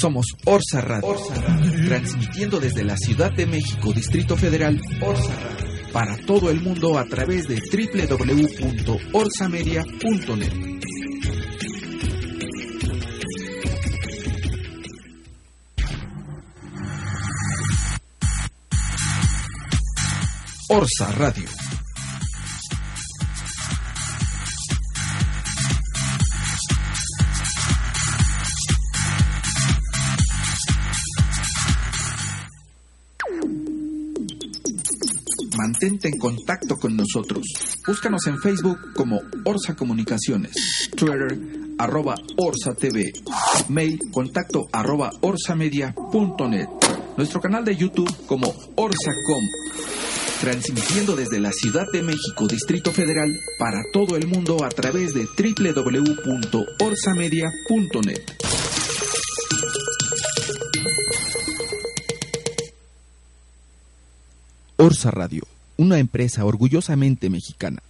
Somos Orsa Radio, transmitiendo desde la Ciudad de México, Distrito Federal, Orsa Radio, para todo el mundo a través de www.orsamedia.net. Orsa Radio. Contacto con nosotros. Búscanos en Facebook como Orsa Comunicaciones, Twitter arroba Orsa TV, mail contacto arroba orsamedia.net, nuestro canal de YouTube como Orsacom, transmitiendo desde la Ciudad de México, Distrito Federal, para todo el mundo a través de www.orsamedia.net. Orsa Radio, una empresa orgullosamente mexicana.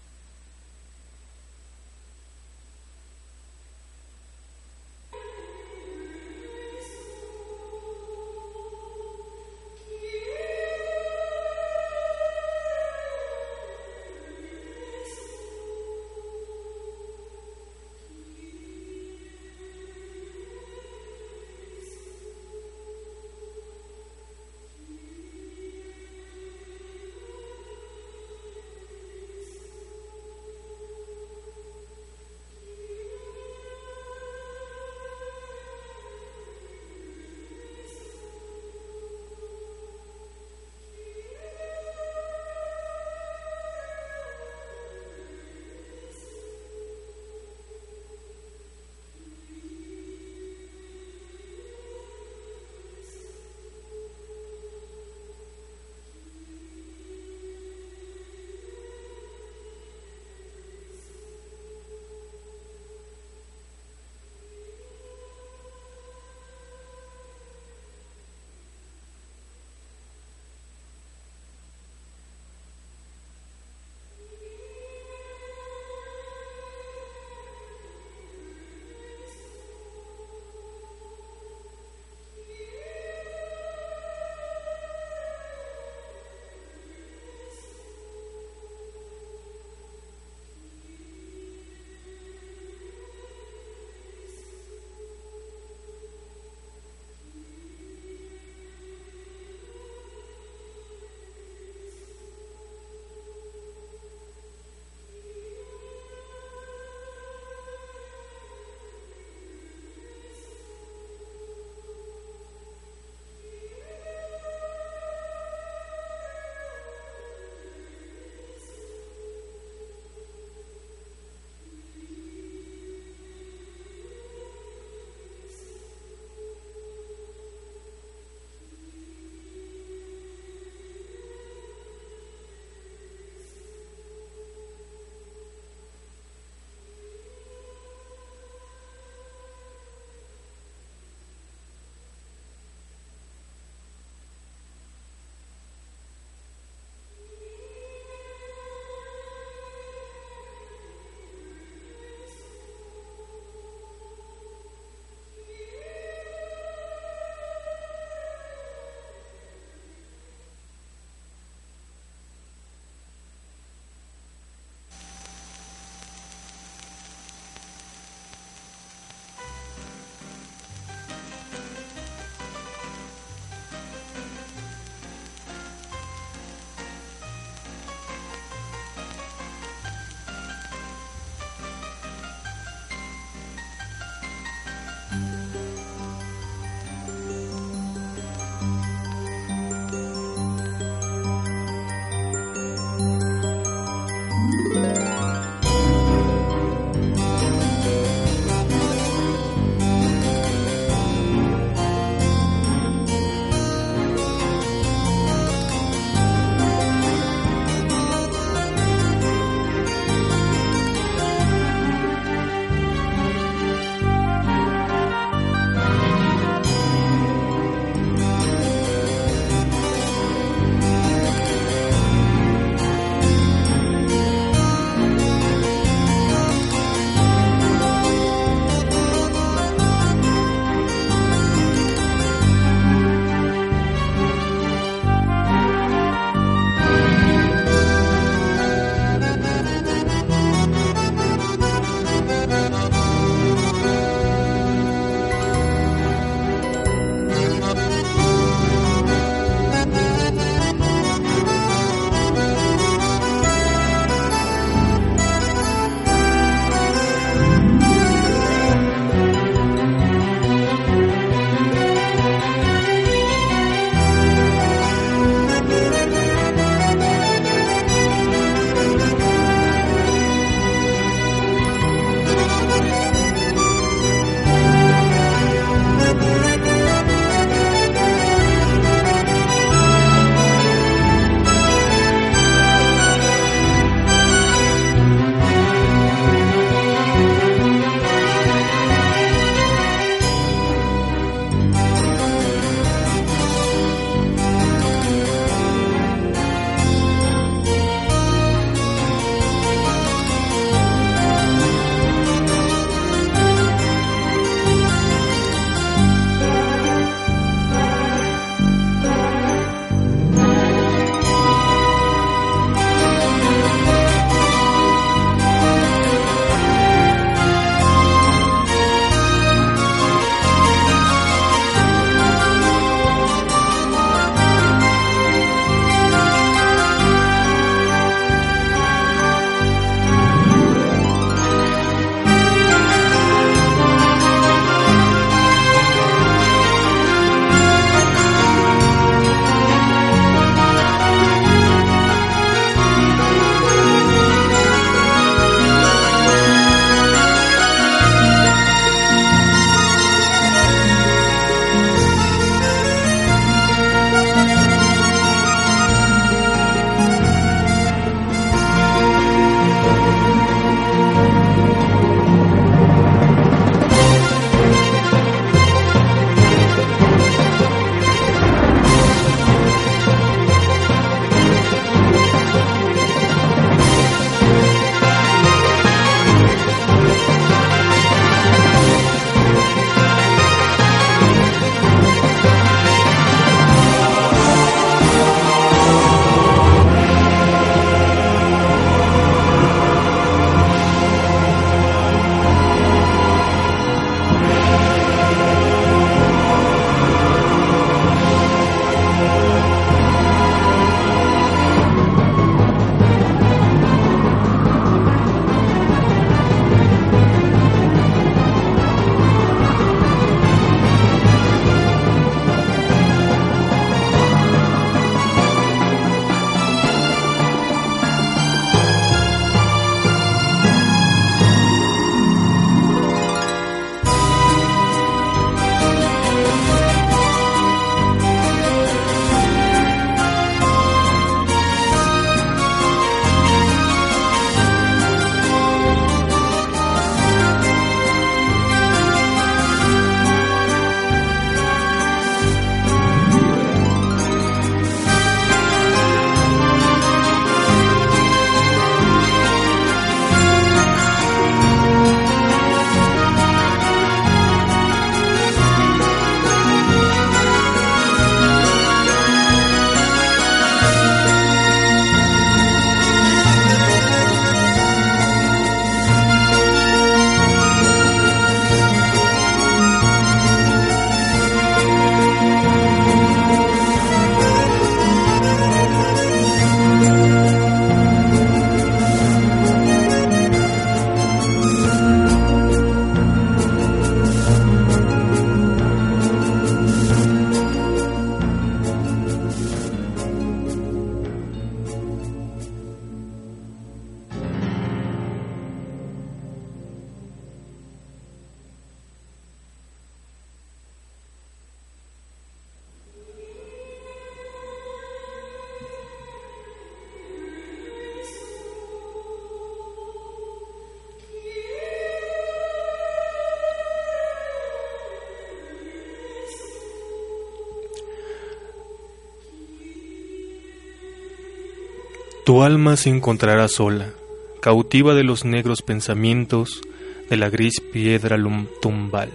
Tu alma se encontrará sola, cautiva de los negros pensamientos de la gris piedra tumbal.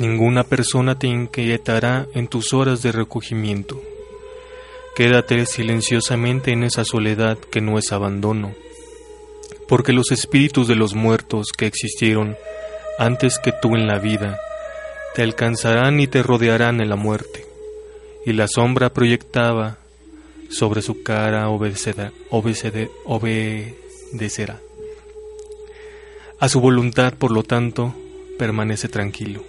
Ninguna persona te inquietará en tus horas de recogimiento. Quédate silenciosamente en esa soledad que no es abandono, porque los espíritus de los muertos que existieron antes que tú en la vida te alcanzarán y te rodearán en la muerte, y la sombra proyectada sobre su cara obedecerá. obedecerá. A su voluntad, por lo tanto, permanece tranquilo.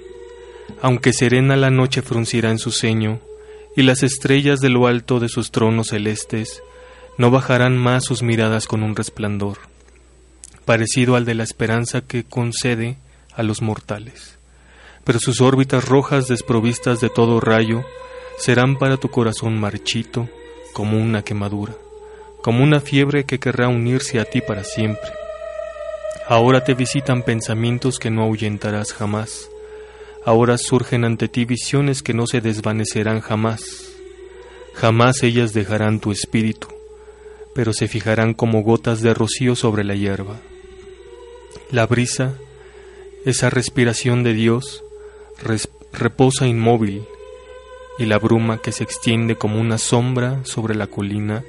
Aunque serena la noche fruncirá en su ceño, y las estrellas de lo alto de sus tronos celestes no bajarán más sus miradas con un resplandor, parecido al de la esperanza que concede a los mortales. Pero sus órbitas rojas desprovistas de todo rayo serán para tu corazón marchito como una quemadura, como una fiebre que querrá unirse a ti para siempre. Ahora te visitan pensamientos que no ahuyentarás jamás. Ahora surgen ante ti visiones que no se desvanecerán jamás. Jamás ellas dejarán tu espíritu, pero se fijarán como gotas de rocío sobre la hierba. La brisa, esa respiración de Dios, reposa inmóvil, y la bruma que se extiende como una sombra sobre la colina,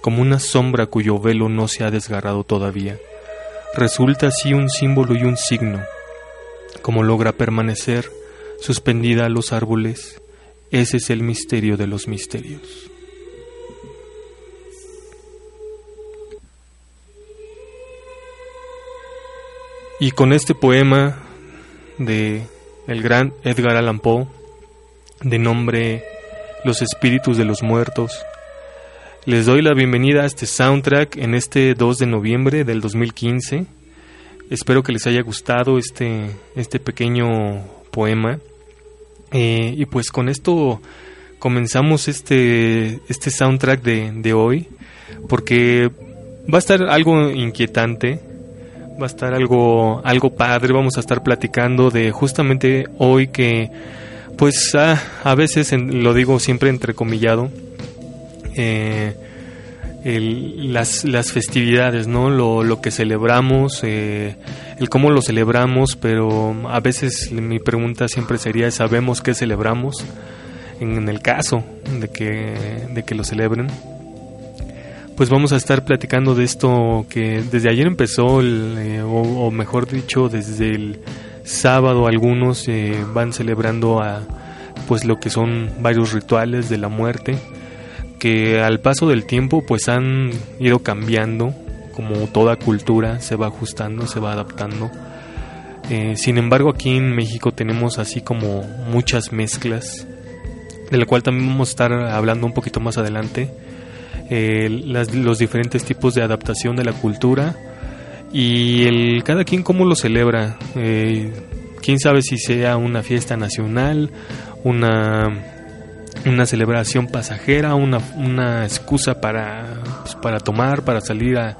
como una sombra cuyo velo no se ha desgarrado todavía resulta así un símbolo y un signo. Como logra permanecer suspendida a los árboles, ese es el misterio de los misterios. Y con este poema de el gran Edgar Allan Poe, de nombre Los espíritus de los muertos, les doy la bienvenida a este soundtrack en este 2 de noviembre del 2015. Espero que les haya gustado este, este pequeño poema. Eh, y pues con esto comenzamos este, este soundtrack de, de hoy, porque va a estar algo inquietante, va a estar algo, algo padre, vamos a estar platicando de justamente hoy que, pues ah, a veces lo digo siempre entrecomillado, eh, las, las, festividades, ¿no? Lo, lo que celebramos, eh, el cómo lo celebramos, pero a veces mi pregunta siempre sería, ¿sabemos qué celebramos? En, el caso de que, de que lo celebren. Pues vamos a estar platicando de esto que desde ayer empezó, eh, o, mejor dicho, desde el sábado algunos van celebrando a, pues lo que son varios rituales de la muerte que al paso del tiempo pues han ido cambiando, como toda cultura se va ajustando, se va adaptando. Eh, sin embargo aquí en México tenemos así como muchas mezclas, de la cual también vamos a estar hablando un poquito más adelante, eh, los diferentes tipos de adaptación de la cultura y el cada quien cómo lo celebra. Eh, quién sabe si sea una fiesta nacional, una una celebración pasajera, una, una excusa para, pues, para tomar, para salir a,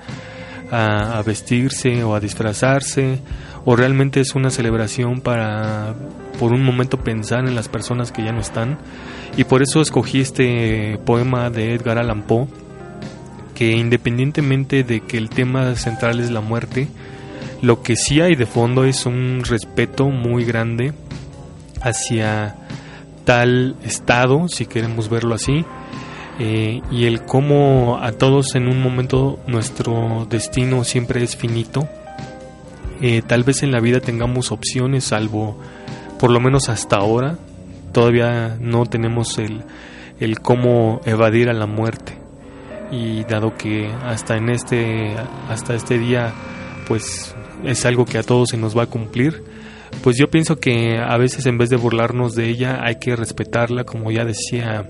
a, vestirse o a disfrazarse, o realmente es una celebración para por un momento pensar en las personas que ya no están. Y por eso escogí este poema de Edgar Allan Poe, que independientemente de que el tema central es la muerte, lo que sí hay de fondo es un respeto muy grande hacia tal estado, si queremos verlo así, eh, y el cómo a todos en un momento nuestro destino siempre es finito. Eh, tal vez en la vida tengamos opciones, salvo por lo menos hasta ahora, todavía no tenemos el, el cómo evadir a la muerte. Y dado que hasta en este, hasta este día, pues es algo que a todos se nos va a cumplir, pues yo pienso que a veces en vez de burlarnos de ella hay que respetarla, como ya decía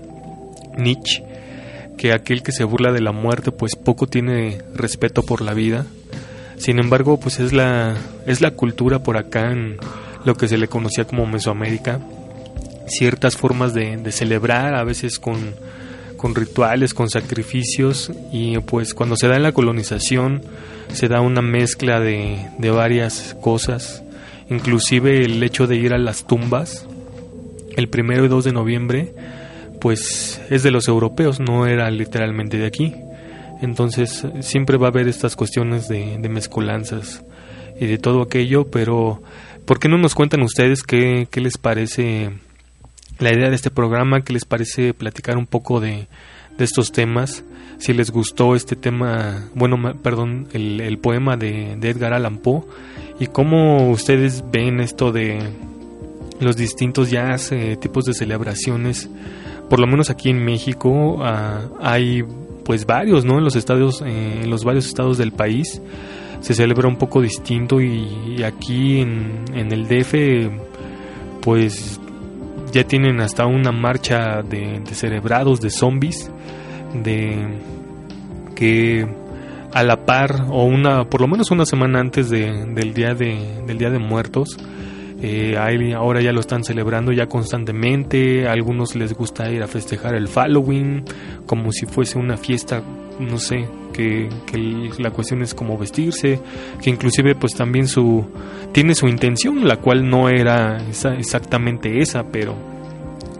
Nietzsche, que aquel que se burla de la muerte pues poco tiene respeto por la vida. Sin embargo, pues es la es la cultura por acá en lo que se le conocía como Mesoamérica, ciertas formas de, celebrar, a veces con, con rituales, con sacrificios y pues cuando se da en la colonización se da una mezcla de, de varias cosas inclusive el hecho de ir a las tumbas. El primero y 2 de noviembre pues es de los europeos no era literalmente de aquí. Entonces siempre va a haber estas cuestiones de, de mezcolanzas y de todo aquello, pero ¿por qué no nos cuentan ustedes qué, qué les parece la idea de este programa? ¿Qué les parece platicar un poco de, de estos temas? Si les gustó este tema, bueno, perdón, el, el poema de, Edgar Allan Poe y cómo ustedes ven esto de los distintos ya tipos de celebraciones por lo menos aquí en México ah, hay pues varios, ¿no? En los estados, eh, en los varios estados del país se celebra un poco distinto y, aquí en, el DF pues ya tienen hasta una marcha de, celebrados, de zombies, de que a la par o una por lo menos una semana antes del día de, del día de muertos eh, ahora ya lo están celebrando ya constantemente. A algunos les gusta ir a festejar el Halloween como si fuese una fiesta, no sé, que, la cuestión es como vestirse, que inclusive pues también su tiene su intención, la cual no era exactamente esa, pero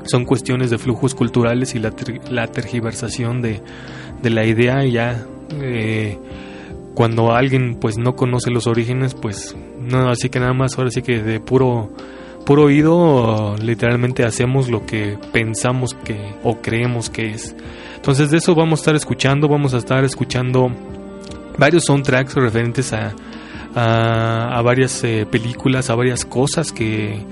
son cuestiones de flujos culturales y la, la tergiversación de, de la idea ya eh, cuando alguien pues no conoce los orígenes pues no, así que nada más, ahora sí que de puro, puro oído, literalmente hacemos lo que pensamos que o creemos que es. Entonces de eso vamos a estar escuchando, vamos a estar escuchando varios soundtracks referentes a, a, varias eh, películas, a varias cosas que,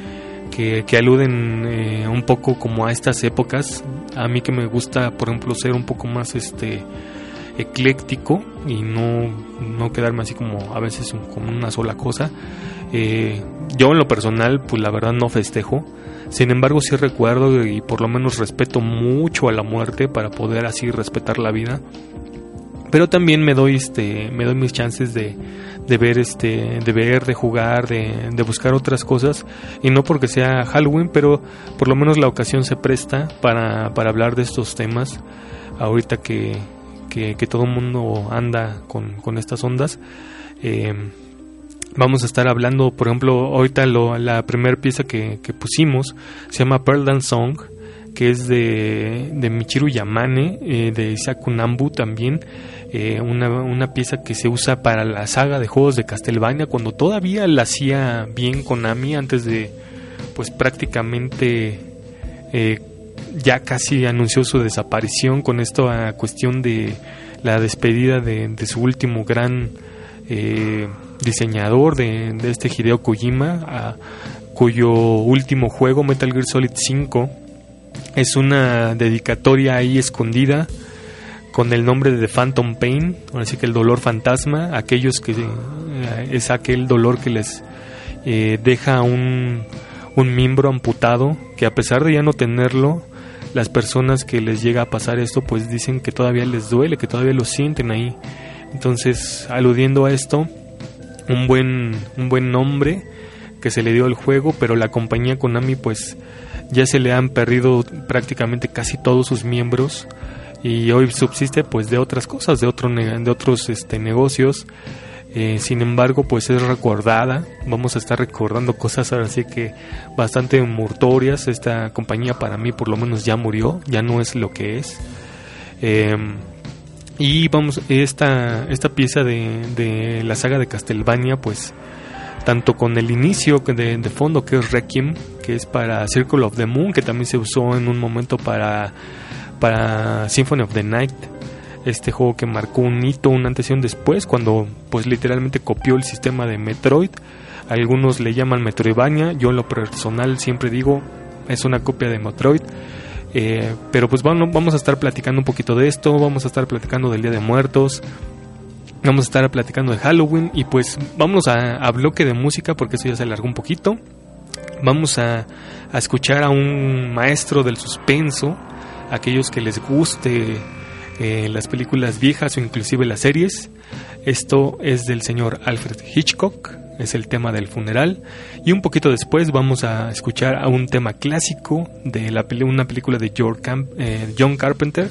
que, aluden eh, un poco como a estas épocas. A mí que me gusta, por ejemplo, ser un poco más este ecléctico y no, no quedarme así como a veces como una sola cosa. Eh, yo en lo personal, pues la verdad no festejo. Sin embargo, sí recuerdo y por lo menos respeto mucho a la muerte para poder así respetar la vida. Pero también me doy este, me doy mis chances de, de ver este, de ver, de jugar, de, de buscar otras cosas. Y no porque sea Halloween, pero por lo menos la ocasión se presta para, para hablar de estos temas. Ahorita que, que, todo el mundo anda con, con estas ondas. Eh, vamos a estar hablando, por ejemplo, ahorita lo, la primera pieza que, pusimos se llama Pearl Dance Song, que es de, de Michiru Yamane, eh, de Isaku Nambu también. Eh, una, una, pieza que se usa para la saga de juegos de Castlevania cuando todavía la hacía bien Konami antes de pues prácticamente eh, ya casi anunció su desaparición con esto a cuestión de la despedida de, su último gran eh, diseñador de, este Hideo Kojima, cuyo último juego, Metal Gear Solid 5, es una dedicatoria ahí escondida con el nombre de Phantom Pain, así que el dolor fantasma, aquellos que eh, es aquel dolor que les eh, deja un, un miembro amputado, que a pesar de ya no tenerlo, las personas que les llega a pasar esto pues dicen que todavía les duele, que todavía lo sienten ahí. Entonces, aludiendo a esto, un buen, un buen nombre que se le dio al juego, pero la compañía Konami pues ya se le han perdido prácticamente casi todos sus miembros y hoy subsiste pues de otras cosas, de, otro, de otros este, negocios eh, sin embargo, pues es recordada. Vamos a estar recordando cosas ahora sí que bastante mortorias. Esta compañía para mí por lo menos ya murió, ya no es lo que es. Em, y vamos, esta, esta pieza de, de, la saga de Castlevania, pues tanto con el inicio de, de, fondo que es Requiem, que es para Circle of the Moon, que también se usó en un momento para, para Symphony of the Night este juego que marcó un hito, una antes y un después, cuando pues literalmente copió el sistema de Metroid. Algunos le llaman Metroidvania, yo en lo personal siempre digo es una copia de Metroid. Eh, pero pues bueno, vamos a estar platicando un poquito de esto, vamos a estar platicando del Día de Muertos, vamos a estar platicando de Halloween y pues vamos a, a bloque de música porque eso ya se alargó un poquito. Vamos a, a escuchar a un maestro del suspenso, aquellos que les guste eh, las películas viejas o inclusive las series. Esto es del señor Alfred Hitchcock, es el tema del funeral. Y un poquito después vamos a escuchar a un tema clásico de la una película de eh, John Carpenter.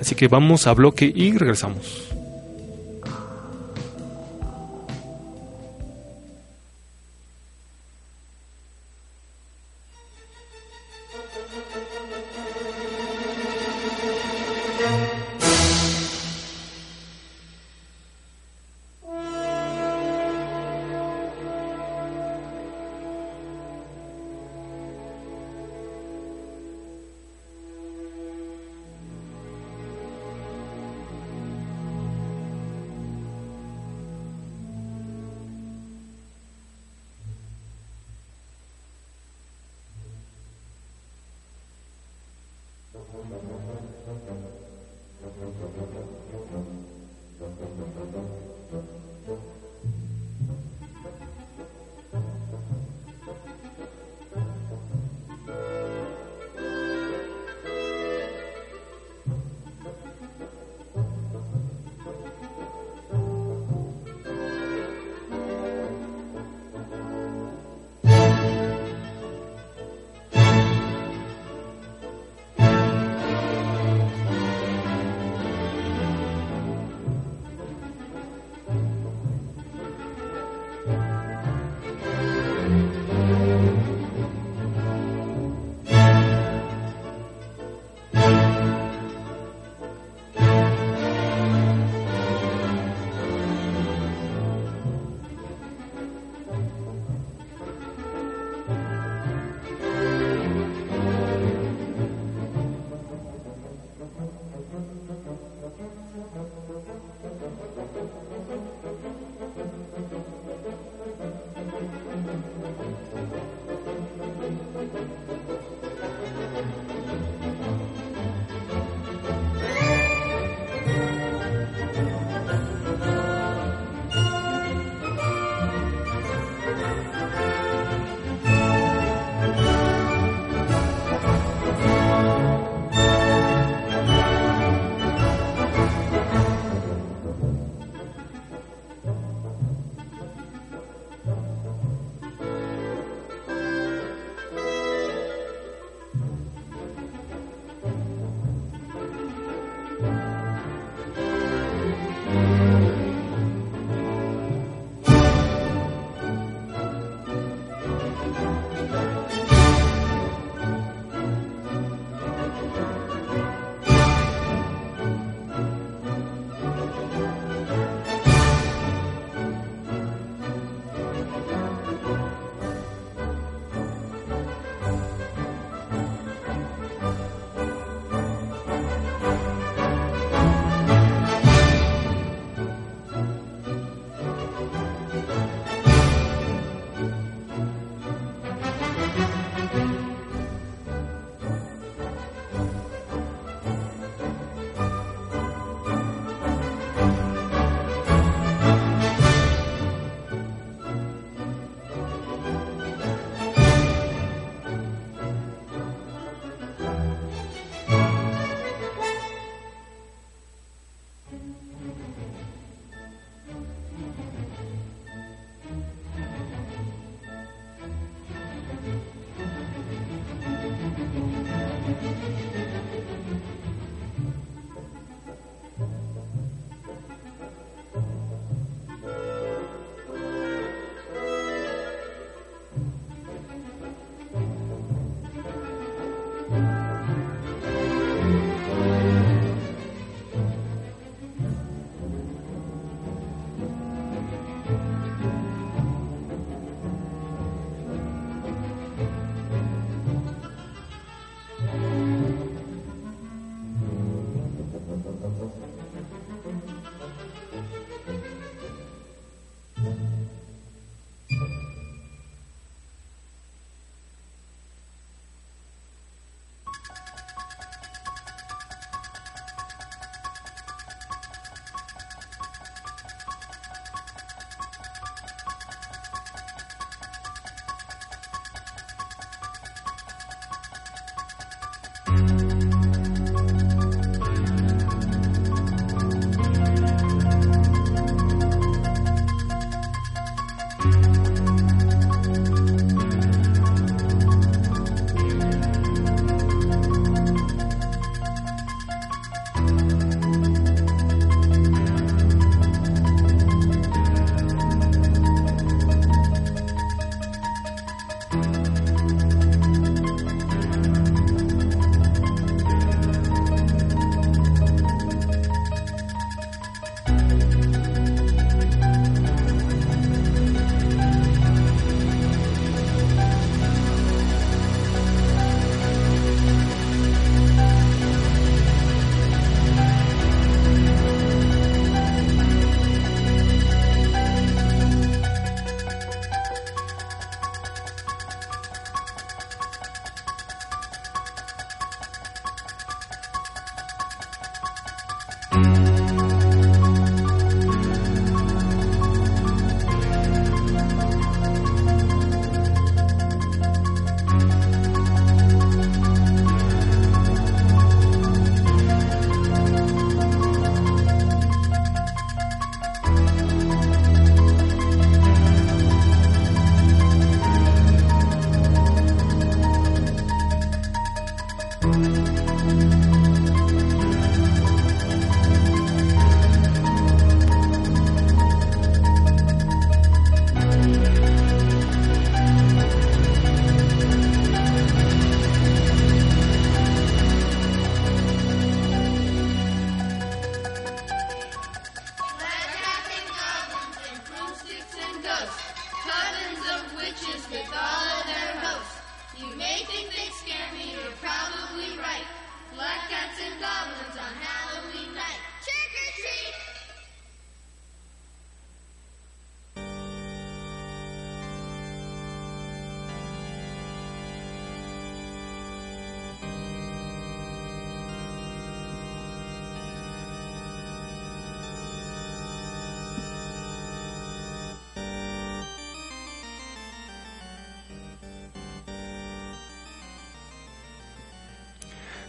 Así que vamos a bloque y regresamos.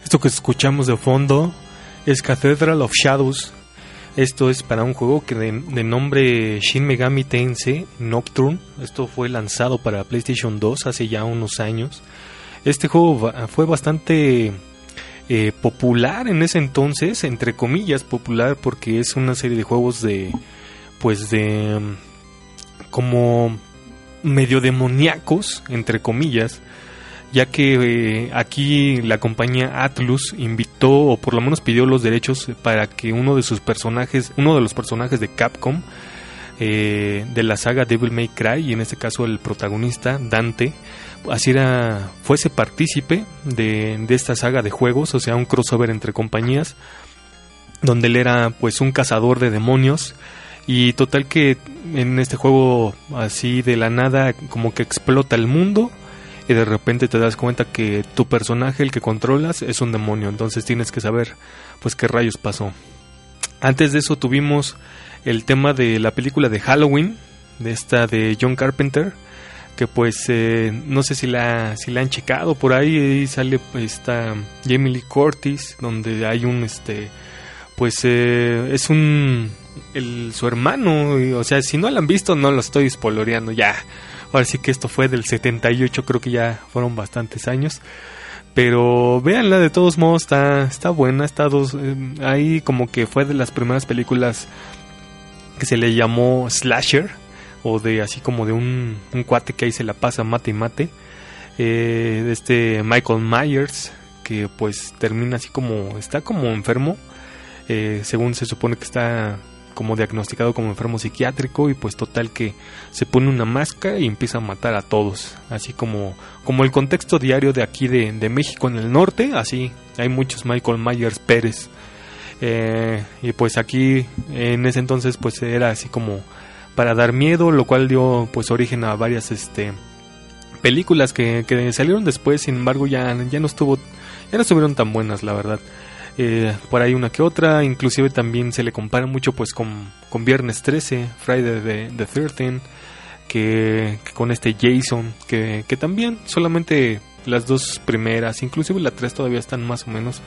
Esto que escuchamos de fondo es Cathedral of Shadows. Esto es para un juego que de, nombre Shin Megami Tensei Nocturne. Esto fue lanzado para PlayStation 2 hace ya unos años. Este juego fue bastante eh, popular en ese entonces, entre comillas popular, porque es una serie de juegos de, pues de, mm, como medio demoníacos, entre comillas, ya que eh, aquí la compañía Atlus invitó o por lo menos pidió los derechos para que uno de sus personajes, uno de los personajes de Capcom eh, de la saga Devil May Cry y en este caso el protagonista Dante así era fuese partícipe de, de esta saga de juegos, o sea un crossover entre compañías donde él era pues un cazador de demonios y total que en este juego así de la nada como que explota el mundo y de repente te das cuenta que tu personaje, el que controlas, es un demonio. Entonces tienes que saber, pues, qué rayos pasó. Antes de eso tuvimos el tema de la película de Halloween, de esta de John Carpenter, que pues eh, no sé si la, si la han checado por ahí, ahí sale esta Jamie Lee Curtis, donde hay un, este, pues eh, es un, el, su hermano, o sea, si no la han visto, no lo estoy spoiloreando ya. Ahora sí que esto fue del 78, creo que ya fueron bastantes años. Pero véanla de todos modos, está, está buena, está dos, eh, ahí como que fue de las primeras películas que se le llamó slasher, o de así como de un, cuate que ahí se la pasa mate y mate. Eh, de este Michael Myers, que pues termina así como, está como enfermo, eh, según se supone que está como diagnosticado como enfermo psiquiátrico y pues total que se pone una máscara y empieza a matar a todos, así como, como el contexto diario de aquí de, de México en el norte, así hay muchos Michael Myers Pérez. Eh, y pues aquí en ese entonces pues era así como para dar miedo, lo cual dio pues origen a varias este películas que, que salieron después, sin embargo ya, ya no estuvo, ya no estuvieron tan buenas la verdad. Eh, por ahí una que otra, inclusive también se le compara mucho pues con, con Viernes 13, Friday the, the 13, que, que con este Jason, que, que también solamente las dos primeras, inclusive la 3 todavía están más o menos,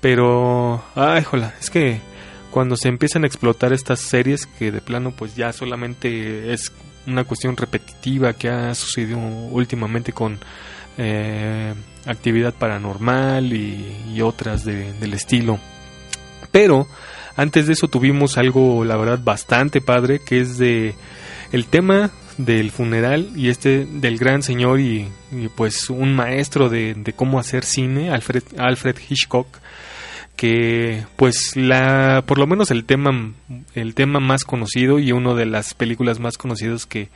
pero, ay, jola, es que cuando se empiezan a explotar estas series que de plano pues ya solamente es una cuestión repetitiva que ha sucedido últimamente con eh, actividad paranormal y, otras de- del estilo. Pero antes de eso tuvimos algo, la verdad, bastante padre, que es de el tema del funeral y este del gran señor y, pues un maestro de, de cómo hacer cine, Alfred, Alfred Hitchcock, que pues la por lo menos el tema el tema más conocido y una de las películas más conocidas que,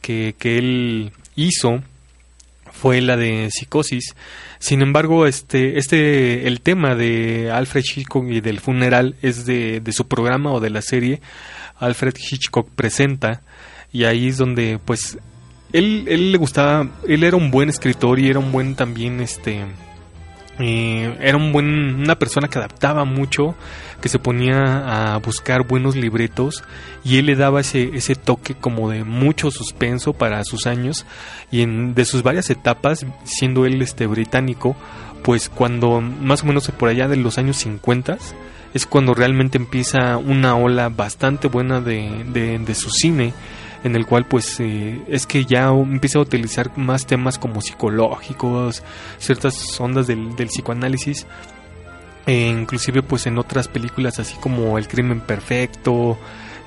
que, que él hizo fue la de Psicosis. Sin embargo, este, este, el tema de Alfred Hitchcock y del funeral es de, de su programa o de la serie. Alfred Hitchcock presenta y ahí es donde, pues, él, él le gustaba, él era un buen escritor y era un buen también, este, eh, era un buen, una persona que adaptaba mucho, que se ponía a buscar buenos libretos y él le daba ese, ese toque como de mucho suspenso para sus años y en, de sus varias etapas, siendo él este británico, pues cuando más o menos por allá de los años 50 es cuando realmente empieza una ola bastante buena de, de, de su cine en el cual pues eh, es que ya empieza a utilizar más temas como psicológicos, ciertas ondas del, del psicoanálisis, e inclusive pues en otras películas así como El crimen perfecto,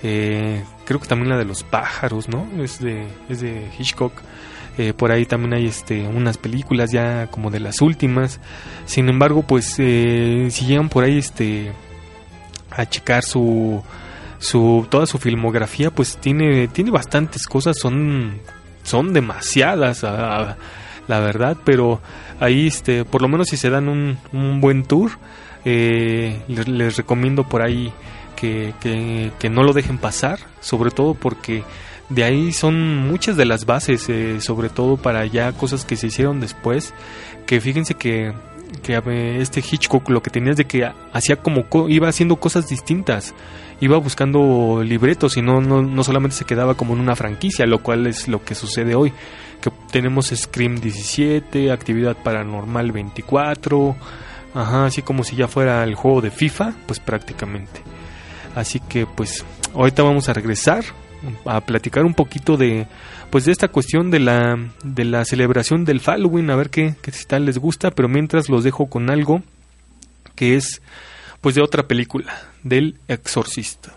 eh, creo que también la de los pájaros, ¿no? Es de, es de Hitchcock. Eh, por ahí también hay este unas películas ya como de las últimas. Sin embargo, pues eh, si llegan por ahí este a checar su su toda su filmografía, pues tiene tiene bastantes cosas, son son demasiadas, la verdad, pero ahí, este, por lo menos si se dan un, un buen tour, eh, les, les recomiendo por ahí que, que- que no lo dejen pasar, sobre todo porque de ahí son muchas de las bases, eh, sobre todo para ya cosas que se hicieron después, que fíjense que, que este Hitchcock lo que tenía es de que hacía como, co- iba haciendo cosas distintas, iba buscando libretos y no, no, no solamente se quedaba como en una franquicia, lo cual es lo que sucede hoy, que tenemos Scream 17, Actividad Paranormal 24, ajá, así como si ya fuera el juego de FIFA, pues prácticamente. Así que pues ahorita vamos a regresar a platicar un poquito de pues de esta cuestión de la de la celebración del Halloween, a ver qué, qué tal les gusta, pero mientras los dejo con algo que es pues de otra película, del Exorcista.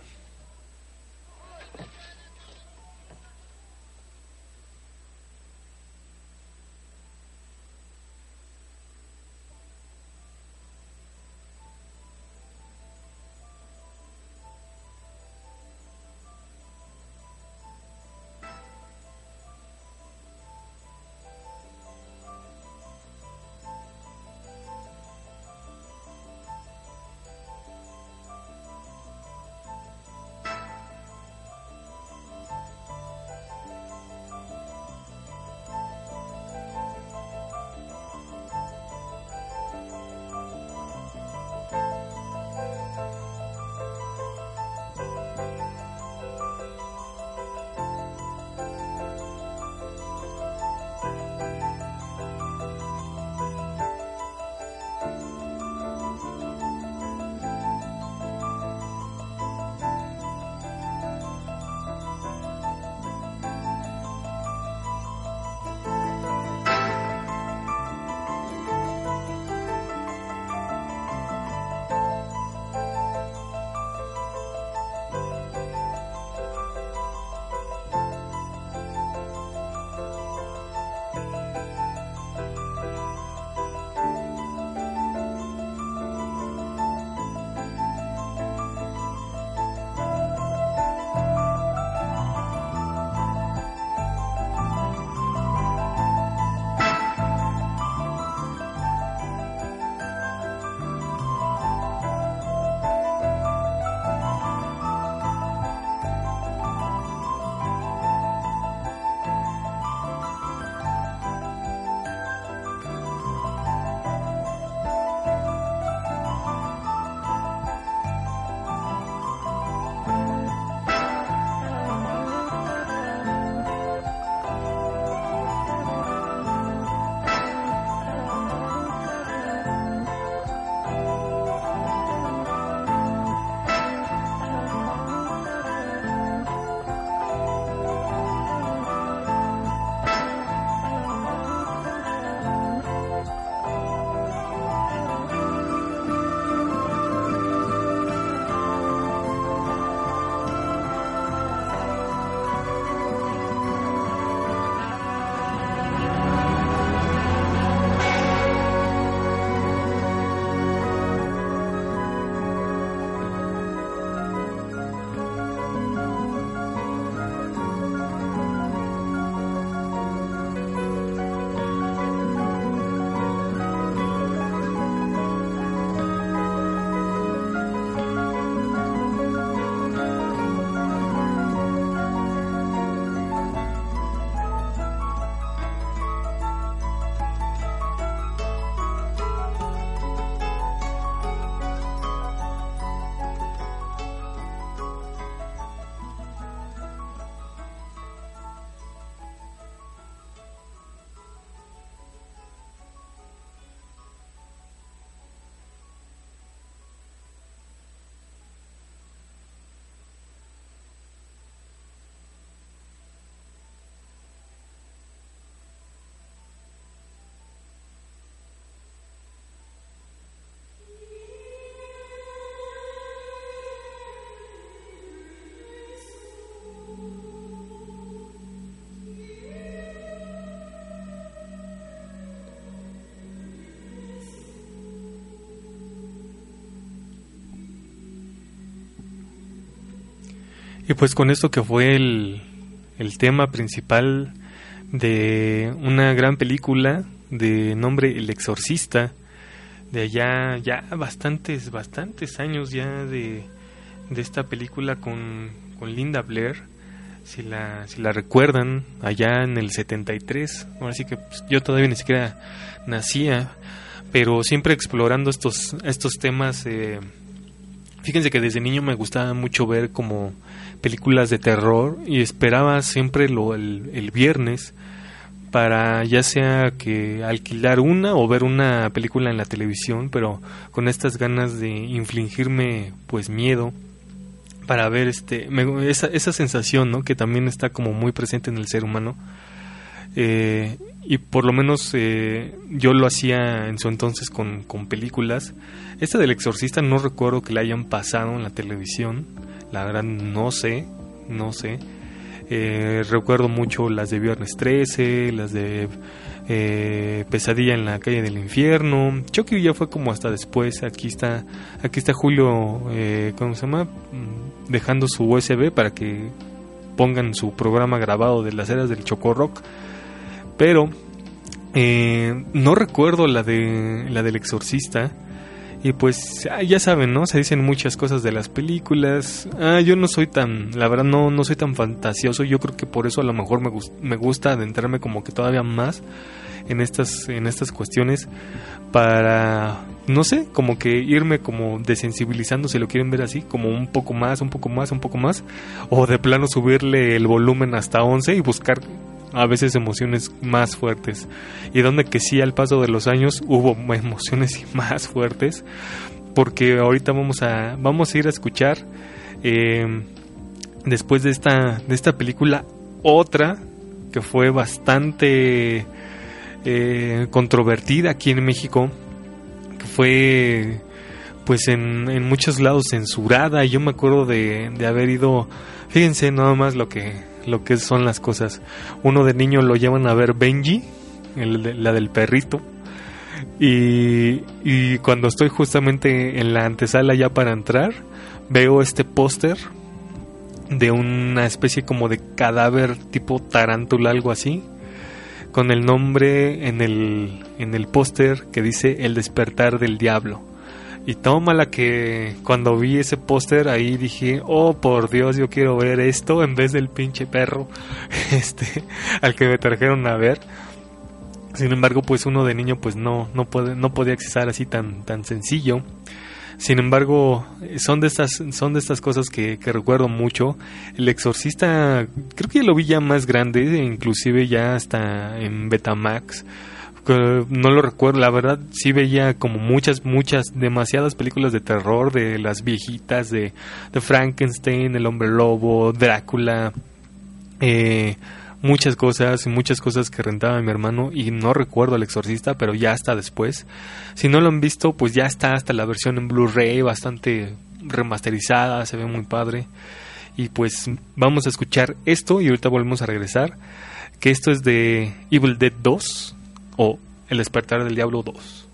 Y pues con esto que fue el, el tema principal, de una gran película de nombre El Exorcista, de allá ya bastantes, bastantes años ya de, de esta película con, con Linda Blair. Si la, si la recuerdan, allá en el 73, ahora sí que pues, yo todavía ni siquiera nacía, pero siempre explorando estos, estos temas. Eh, fíjense que desde niño me gustaba mucho ver como películas de terror y esperaba siempre lo, el, el viernes para ya sea que alquilar una o ver una película en la televisión, pero con estas ganas de infligirme pues miedo para ver este me- esa, esa sensación ¿no? que también está como muy presente en el ser humano Eh, y por lo menos eh, yo lo hacía en su entonces con, con películas esta del exorcista no recuerdo que la hayan pasado en la televisión la verdad no sé no sé eh, recuerdo mucho las de Viernes 13, las de eh, Pesadilla en la calle del infierno. Chucky ya fue como hasta después. Aquí está, aquí está Julio, eh, ¿cómo se llama? Mm, Dejando su USB para que pongan su programa grabado de las eras del Choco Rock. Pero eh, no recuerdo la de la del Exorcista. Y pues ah, ya saben, ¿no? Se dicen muchas cosas de las películas. Ah, yo no soy tan, la verdad no, no soy tan fantasioso. Yo creo que por eso a lo mejor me, me gusta adentrarme como que todavía más en estas, en estas cuestiones para, no sé, como que irme como desensibilizando, si lo quieren ver así, como un poco más, un poco más, un poco más. O de plano subirle el volumen hasta 11 y buscar a veces emociones más fuertes. Y donde que sí al paso de los años hubo emociones más fuertes. Porque ahorita vamos a, vamos a ir a escuchar eh, después de esta, de esta película otra que fue bastante eh, controvertida aquí en México. Que fue pues en, en muchos lados censurada. Yo me acuerdo de, de haber ido, fíjense nada más lo que, lo que son las cosas. Uno de niño lo llevan a ver Benji, la del perrito. Y, y cuando estoy justamente en la antesala ya para entrar, veo este póster de una especie como de cadáver tipo tarántula, algo así, con el nombre en el, en el póster que dice El despertar del diablo. Y tómala que cuando vi ese póster ahí dije, oh por Dios, yo quiero ver esto en vez del pinche perro este al que me trajeron a ver. Sin embargo, pues uno de niño pues no no puede no podía accesar así tan tan sencillo. Sin embargo, son de estas son de estas cosas que, que recuerdo mucho. El Exorcista creo que lo vi ya más grande, inclusive ya hasta en Betamax no lo recuerdo, la verdad sí veía como muchas, muchas, demasiadas películas de terror, de las viejitas, de, de Frankenstein, el hombre lobo, Drácula, eh, muchas cosas, muchas cosas que rentaba mi hermano y no recuerdo al exorcista, pero ya hasta después. Si no lo han visto, pues ya está hasta la versión en Blu-ray, bastante remasterizada, se ve muy padre. Y pues vamos a escuchar esto y ahorita volvemos a regresar. Que esto es de Evil Dead 2 o El despertar del diablo 2.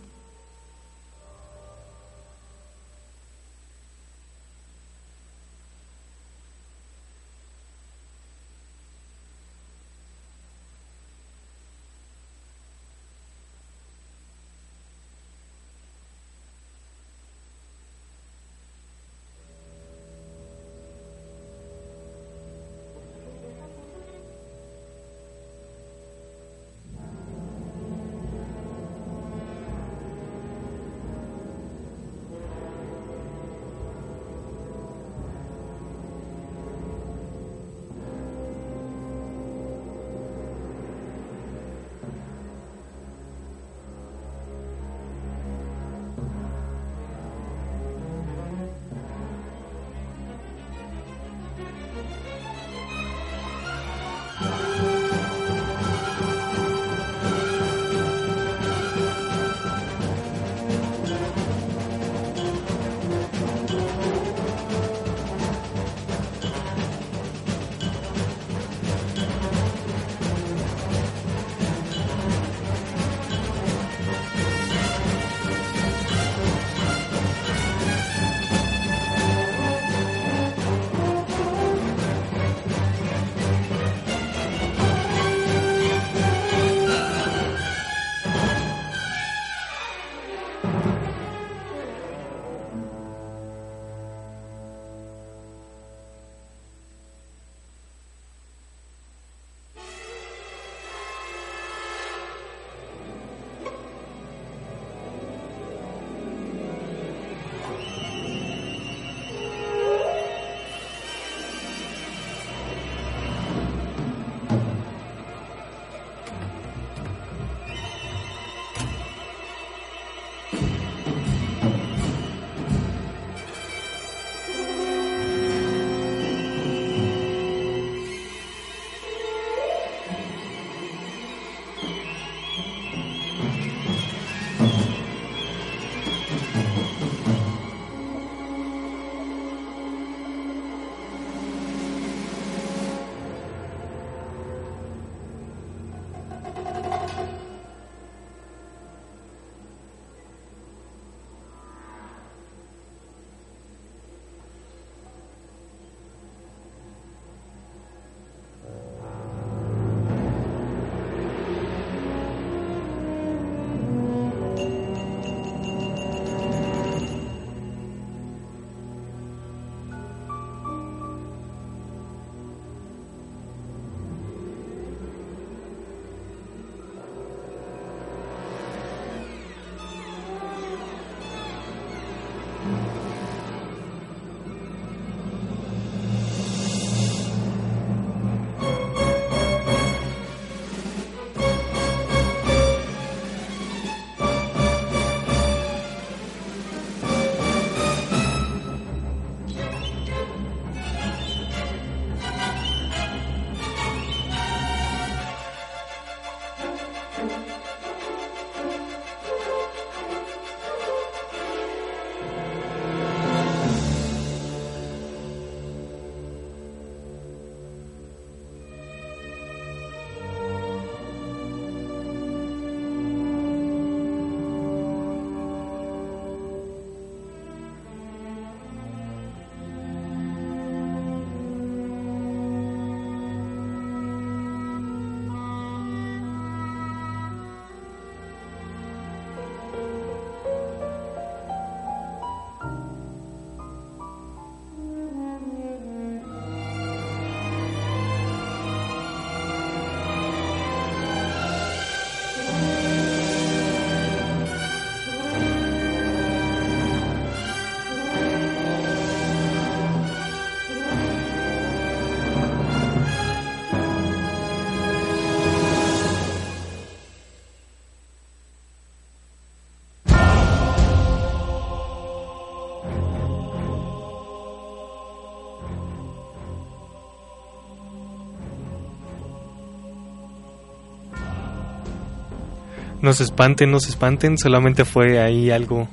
No se espanten, no se espanten, solamente fue ahí algo,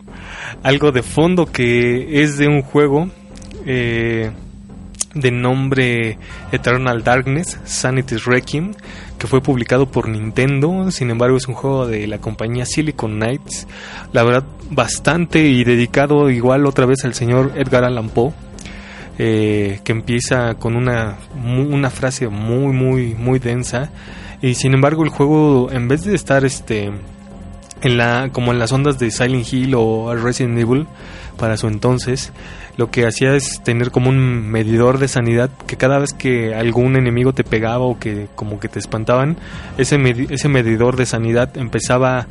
algo de fondo que es de un juego eh, de nombre Eternal Darkness, Sanity's Requiem, que fue publicado por Nintendo, sin embargo es un juego de la compañía Silicon Knights, la verdad bastante y dedicado igual otra vez al señor Edgar Allan Poe. eh, que empieza con una, una frase muy muy muy densa y sin embargo el juego en vez de estar este en la como en las ondas de Silent Hill o Resident Evil para su entonces lo que hacía es tener como un medidor de sanidad que cada vez que algún enemigo te pegaba o que como que te espantaban ese ese medidor de sanidad empezaba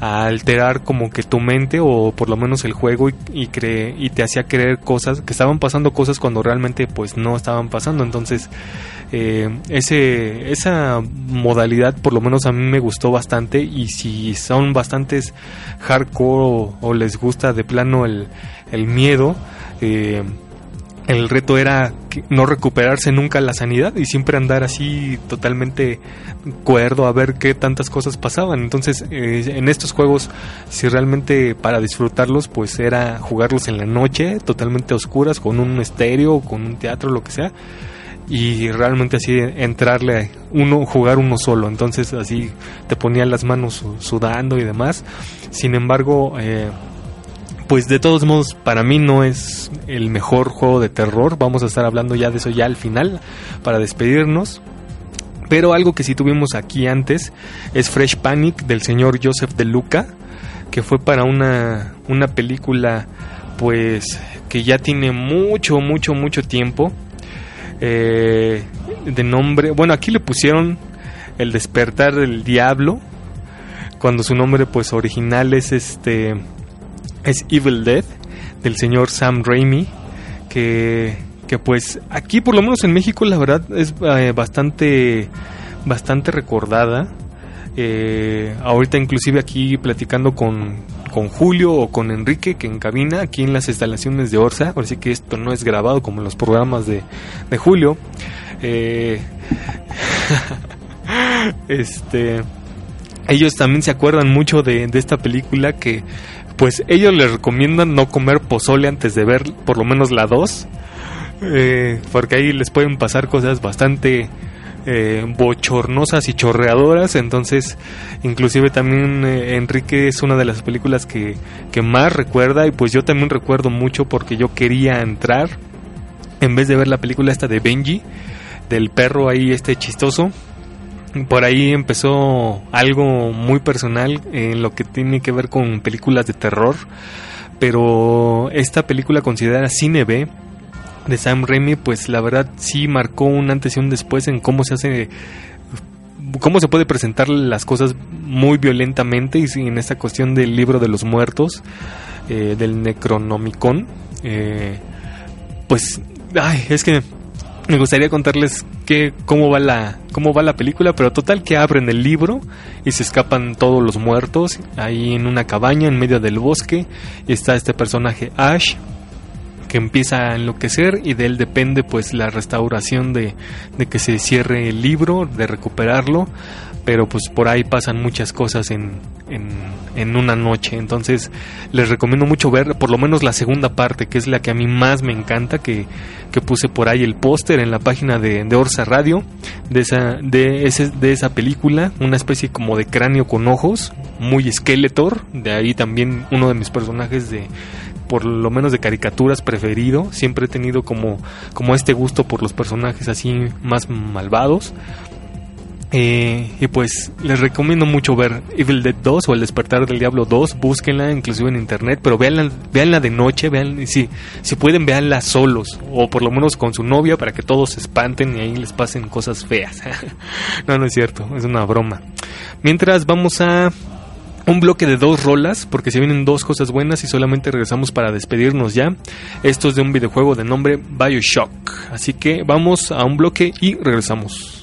a alterar como que tu mente o por lo menos el juego y, y, y te hacía creer cosas que estaban pasando cosas cuando realmente pues no estaban pasando. Entonces eh, ese esa modalidad por lo menos a mí me gustó bastante y si son bastantes hardcore o, o les gusta de plano el, el miedo eh, el reto era no recuperarse nunca la sanidad y siempre andar así totalmente cuerdo a ver qué tantas cosas pasaban. Entonces, eh, en estos juegos, si realmente para disfrutarlos, pues era jugarlos en la noche, totalmente oscuras, con un estéreo, con un teatro, lo que sea. Y realmente así entrarle uno, jugar uno solo. Entonces así te ponían las manos su- sudando y demás. Sin embargo, eh, pues de todos modos para mí no es el mejor juego de terror. Vamos a estar hablando ya de eso ya al final para despedirnos. Pero algo que sí tuvimos aquí antes es Fresh Panic del señor Joseph De Luca, que fue para una, una película pues que ya tiene mucho, mucho, mucho tiempo. Eh, de nombre, bueno, aquí le pusieron El despertar del diablo, cuando su nombre pues original es este es Evil Dead del señor Sam Raimi que, que pues aquí por lo menos en México la verdad es eh, bastante bastante recordada. Eh, ahorita inclusive aquí platicando con, con Julio o con Enrique que en cabina aquí en las instalaciones de Orsa así que esto no es grabado como en los programas de, de Julio. Eh, este ellos también se acuerdan mucho de, de esta película que pues ellos les recomiendan no comer pozole antes de ver por lo menos la 2 eh, porque ahí les pueden pasar cosas bastante eh, bochornosas y chorreadoras. Entonces inclusive también eh, Enrique es una de las películas que, que más recuerda y pues yo también recuerdo mucho porque yo quería entrar en vez de ver la película esta de Benji del perro ahí este chistoso por ahí empezó algo muy personal en lo que tiene que ver con películas de terror, pero esta película considerada cine B de Sam Raimi, pues la verdad sí marcó un antes y un después en cómo se hace cómo se puede presentar las cosas muy violentamente y en esta cuestión del libro de los muertos eh, del Necronomicon eh, pues ay, es que me gustaría contarles que, cómo va la cómo va la película, pero total que abren el libro y se escapan todos los muertos ahí en una cabaña en medio del bosque. Y está este personaje Ash que empieza a enloquecer y de él depende pues la restauración de, de que se cierre el libro, de recuperarlo, pero pues por ahí pasan muchas cosas en, en, en una noche, entonces les recomiendo mucho ver por lo menos la segunda parte, que es la que a mí más me encanta, que, que puse por ahí el póster en la página de, de Orsa Radio, de esa, de, ese, de esa película, una especie como de cráneo con ojos, muy Skeletor, de ahí también uno de mis personajes de por lo menos de caricaturas preferido. Siempre he tenido como, como este gusto por los personajes así más malvados. Eh, y pues les recomiendo mucho ver Evil Dead 2 o El Despertar del Diablo 2. Búsquenla inclusive en internet, pero véanla, véanla de noche. Vean, si, si pueden, véanla solos o por lo menos con su novia para que todos se espanten y ahí les pasen cosas feas. no, no es cierto, es una broma. Mientras vamos a un bloque de dos rolas, porque se vienen dos cosas buenas y solamente regresamos para despedirnos ya. Esto es de un videojuego de nombre Bioshock. Así que vamos a un bloque y regresamos.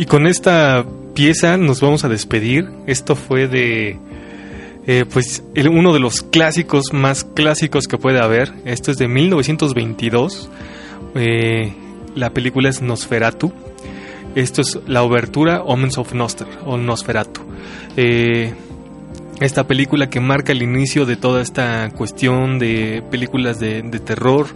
Y con esta pieza nos vamos a despedir. Esto fue de eh, pues uno de los clásicos más clásicos que puede haber. Esto es de 1922. Eh, la película es Nosferatu. Esto es la obertura Omens of Noster o Nosferatu. Eh, esta película que marca el inicio de toda esta cuestión de películas de terror,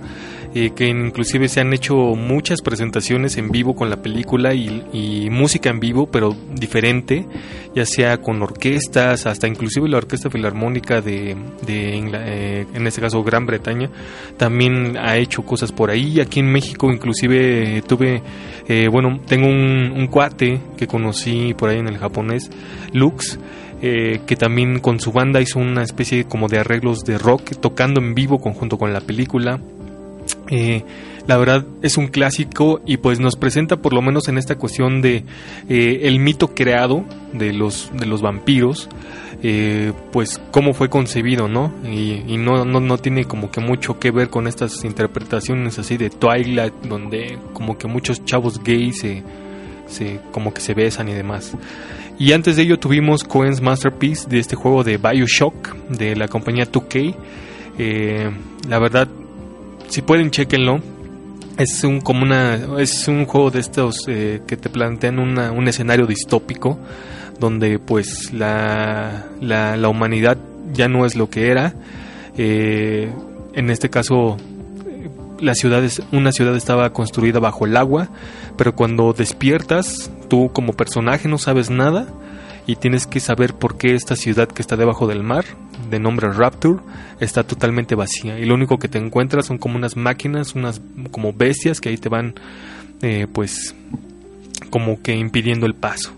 eh, que inclusive se han hecho muchas presentaciones en vivo con la película y, música en vivo, pero diferente, ya sea con orquestas, hasta inclusive la Orquesta Filarmónica de, eh, en este caso Gran Bretaña, también ha hecho cosas por ahí. Aquí en México inclusive tuve, eh, bueno, tengo un, un cuate que conocí por ahí en el japonés, Lux, eh, que también con su banda hizo una especie como de arreglos de rock tocando en vivo conjunto con la película. Eh, la verdad es un clásico y pues nos presenta por lo menos en esta cuestión de eh, el mito creado de los de los vampiros eh, pues cómo fue concebido no y, no, no no tiene como que mucho que ver con estas interpretaciones así de Twilight donde como que muchos chavos gays se, se como que se besan y demás. Y antes de ello tuvimos Cohen's Masterpiece de este juego de Bioshock de la compañía 2K Eh, la verdad si pueden chequenlo es un como una es un juego de estos eh, que te plantean una- un escenario distópico donde pues la, la, la humanidad ya no es lo que era. Eh, en este caso la ciudad es, una ciudad estaba construida bajo el agua pero cuando despiertas tú como personaje no sabes nada y tienes que saber por qué esta ciudad que está debajo del mar, de nombre Rapture, está totalmente vacía. Y lo único que te encuentras son como unas máquinas, unas como bestias que ahí te van, eh, pues, como que impidiendo el paso.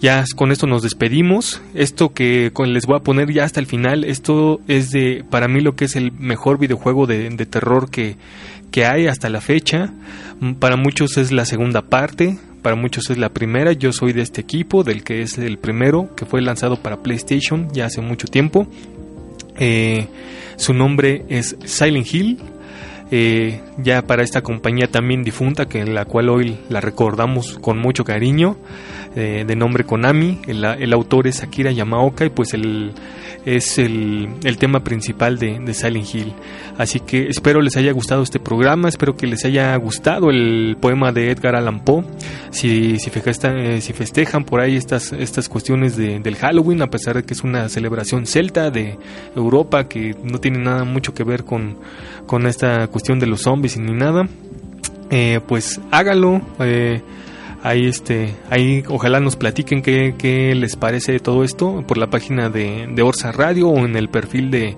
Ya con esto nos despedimos. Esto que les voy a poner ya hasta el final, esto es de, para mí lo que es el mejor videojuego de, de terror que, que hay hasta la fecha. Mm, Para muchos es la segunda parte, para muchos es la primera. Yo soy de este equipo, del que es el primero, que fue lanzado para PlayStation ya hace mucho tiempo. Eh, su nombre es Silent Hill. Eh, ya para esta compañía también difunta, que la cual hoy la recordamos con mucho cariño, eh, de nombre Konami. El, el autor es Akira Yamaoka y pues el, es el, el tema principal de, de Silent Hill. Así que espero les haya gustado este programa, espero que les haya gustado el poema de Edgar Allan Poe. Si, si, festejan, eh, por ahí estas, estas cuestiones de, del Halloween, a pesar de que es una celebración celta de Europa que no tiene nada mucho que ver con, con esta cuestión de los zombies ni nada, eh, pues hágalo. Eh, ahí este ahí ojalá nos platiquen qué, qué les parece todo esto por la página de, de Orsa Radio o en el perfil de,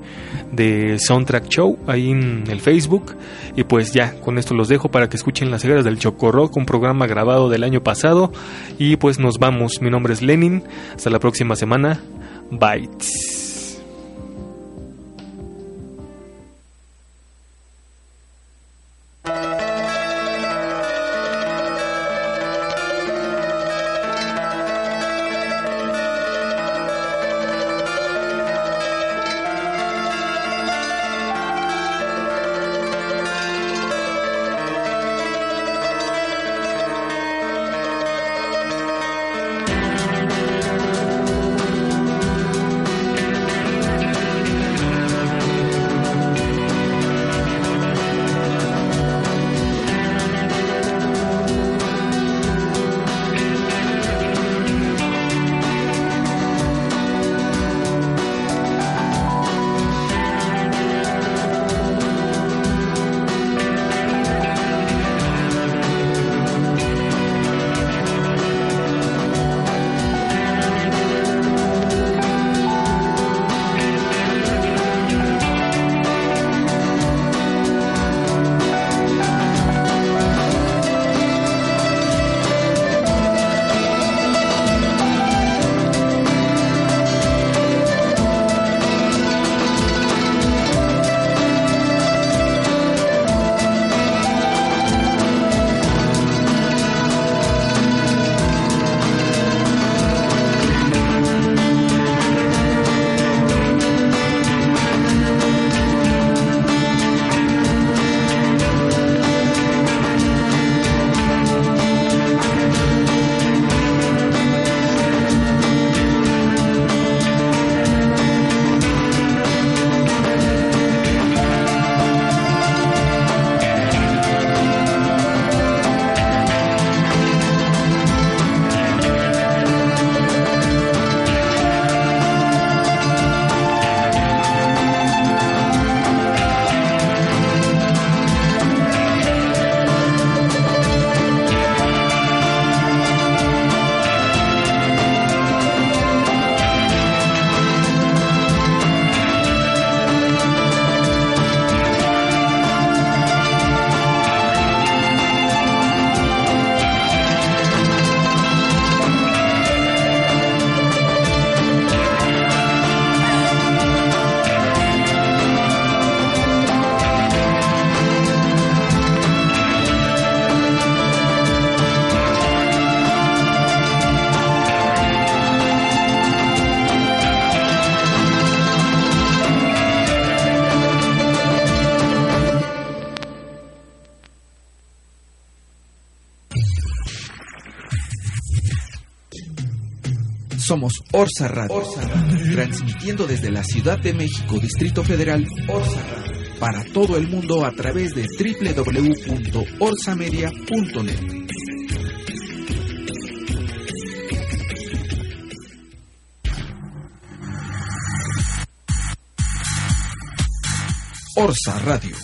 de Soundtrack Show ahí en el Facebook. Y pues ya con esto los dejo para que escuchen las cegueras del Chocorrock un programa grabado del año pasado. Y pues nos vamos. Mi nombre es Lenin. Hasta la próxima semana Orsa Radio, transmitiendo desde la Ciudad de México, Distrito Federal, Orsa para todo el mundo a través de www.orsamedia.net. Orsa Radio.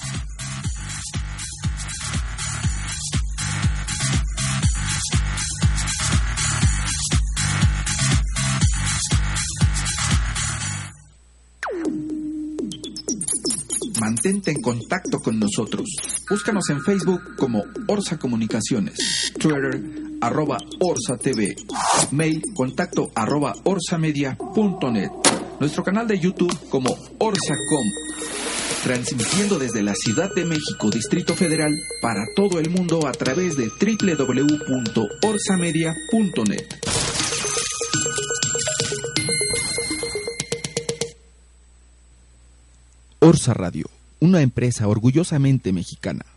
Nosotros. Búscanos en Facebook como Orsa Comunicaciones, Twitter arroba Orsa TV, mail contacto arroba orsamedia.net, nuestro canal de YouTube como Orsacom, transmitiendo desde la Ciudad de México, Distrito Federal, para todo el mundo a través de www.orsamedia.net. Orsa Radio, una empresa orgullosamente mexicana.